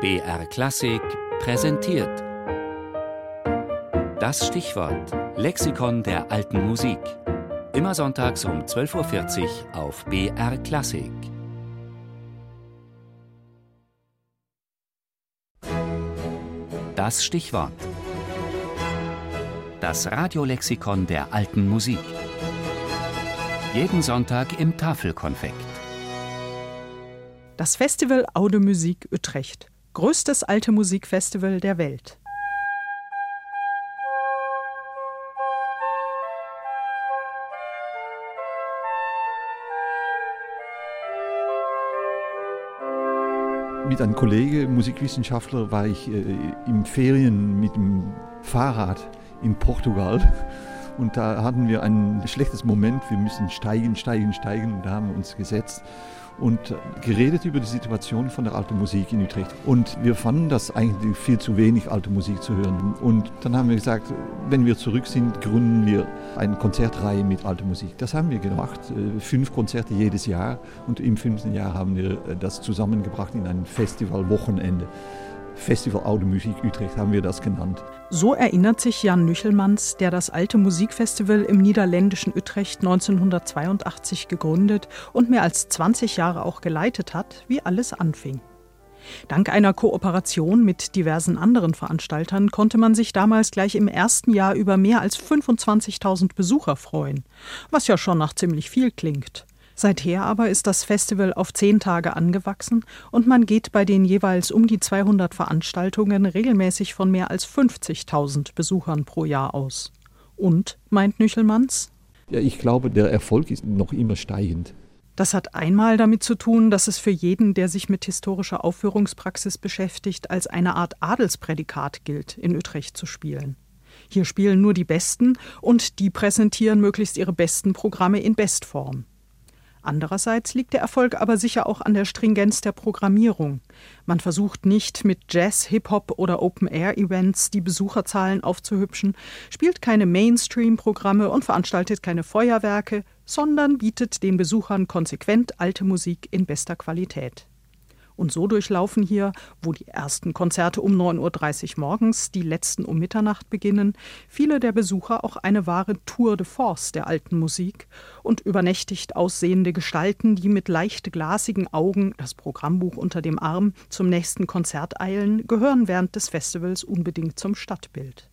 BR Klassik präsentiert. Das Stichwort Lexikon der alten Musik. Immer sonntags um 12.40 Uhr auf BR Klassik. Das Stichwort. Das Radiolexikon der alten Musik. Jeden Sonntag im Tafelkonfekt. Das Festival Aude Musik Utrecht. Größtes alte Musikfestival der Welt. Mit einem Kollegen, Musikwissenschaftler, war ich äh, im Ferien mit dem Fahrrad in Portugal. Und da hatten wir ein schlechtes Moment. Wir müssen steigen, steigen, steigen. Und da haben wir uns gesetzt und geredet über die Situation von der alten Musik in Utrecht. Und wir fanden das eigentlich viel zu wenig, alte Musik zu hören. Und dann haben wir gesagt, wenn wir zurück sind, gründen wir eine Konzertreihe mit alter Musik. Das haben wir gemacht, äh, fünf Konzerte jedes Jahr. Und im fünften Jahr haben wir äh, das zusammengebracht in ein Festivalwochenende. Festival Aude Musik Utrecht haben wir das genannt. So erinnert sich Jan Nüchelmanns, der das alte Musikfestival im niederländischen Utrecht 1982 gegründet und mehr als 20 Jahre auch geleitet hat, wie alles anfing. Dank einer Kooperation mit diversen anderen Veranstaltern konnte man sich damals gleich im ersten Jahr über mehr als 25.000 Besucher freuen, was ja schon nach ziemlich viel klingt. Seither aber ist das Festival auf zehn Tage angewachsen und man geht bei den jeweils um die 200 Veranstaltungen regelmäßig von mehr als 50.000 Besuchern pro Jahr aus. Und, meint Nüchelmanns? Ja, ich glaube, der Erfolg ist noch immer steigend. Das hat einmal damit zu tun, dass es für jeden, der sich mit historischer Aufführungspraxis beschäftigt, als eine Art Adelsprädikat gilt, in Utrecht zu spielen. Hier spielen nur die Besten und die präsentieren möglichst ihre besten Programme in Bestform. Andererseits liegt der Erfolg aber sicher auch an der Stringenz der Programmierung. Man versucht nicht mit Jazz, Hip-Hop oder Open-Air-Events die Besucherzahlen aufzuhübschen, spielt keine Mainstream-Programme und veranstaltet keine Feuerwerke, sondern bietet den Besuchern konsequent alte Musik in bester Qualität. Und so durchlaufen hier, wo die ersten Konzerte um 9.30 Uhr morgens, die letzten um Mitternacht beginnen, viele der Besucher auch eine wahre Tour de Force der alten Musik und übernächtigt aussehende Gestalten, die mit leicht glasigen Augen, das Programmbuch unter dem Arm, zum nächsten Konzert eilen, gehören während des Festivals unbedingt zum Stadtbild.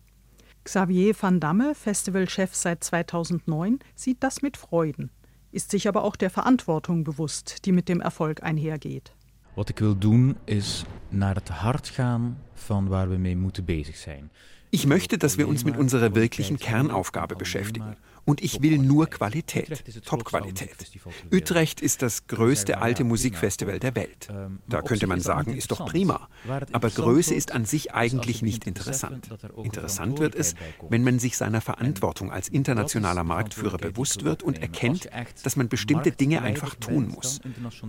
Xavier van Damme, Festivalchef seit 2009, sieht das mit Freuden, ist sich aber auch der Verantwortung bewusst, die mit dem Erfolg einhergeht. Wat ik wil doen is naar het hart gaan van waar we mee moeten bezig zijn. Ich möchte, dass wir uns mit unserer wirklichen Kernaufgabe beschäftigen. Und ich will nur Qualität, Top-Qualität. Utrecht ist das größte alte Musikfestival der Welt. Da könnte man sagen, ist doch prima. Aber Größe ist an sich eigentlich nicht interessant. Interessant wird es, wenn man sich seiner Verantwortung als internationaler Marktführer bewusst wird und erkennt, dass man bestimmte Dinge einfach tun muss.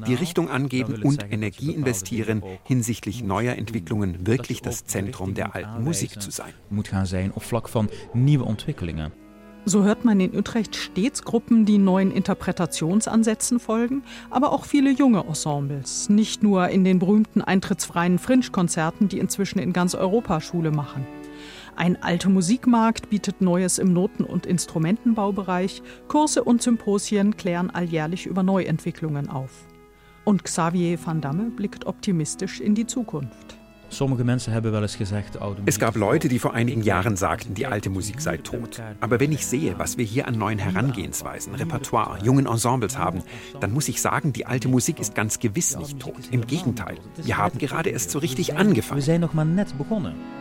Die Richtung angeben und Energie investieren, hinsichtlich neuer Entwicklungen wirklich das Zentrum der alten Musik zu sein. Moet gaan zijn op vlak van nieuwe ontwikkelingen. So hört man in Utrecht stets Gruppen, die neuen Interpretationsansätzen folgen, aber auch viele junge Ensembles, nicht nur in den berühmten eintrittsfreien Fringe-Konzerten, die inzwischen in ganz Europa Schule machen. Ein alte Musikmarkt bietet Neues im Noten- und Instrumentenbaubereich, Kurse und Symposien klären alljährlich über Neuentwicklungen auf. Und Xavier van Damme blickt optimistisch in die Zukunft. Es gab Leute, die vor einigen Jahren sagten, die alte Musik sei tot. Aber wenn ich sehe, was wir hier an neuen Herangehensweisen, Repertoire, jungen Ensembles haben, dann muss ich sagen, die alte Musik ist ganz gewiss nicht tot. Im Gegenteil, wir haben gerade erst so richtig angefangen. Wir zijn nog maar net begonnen.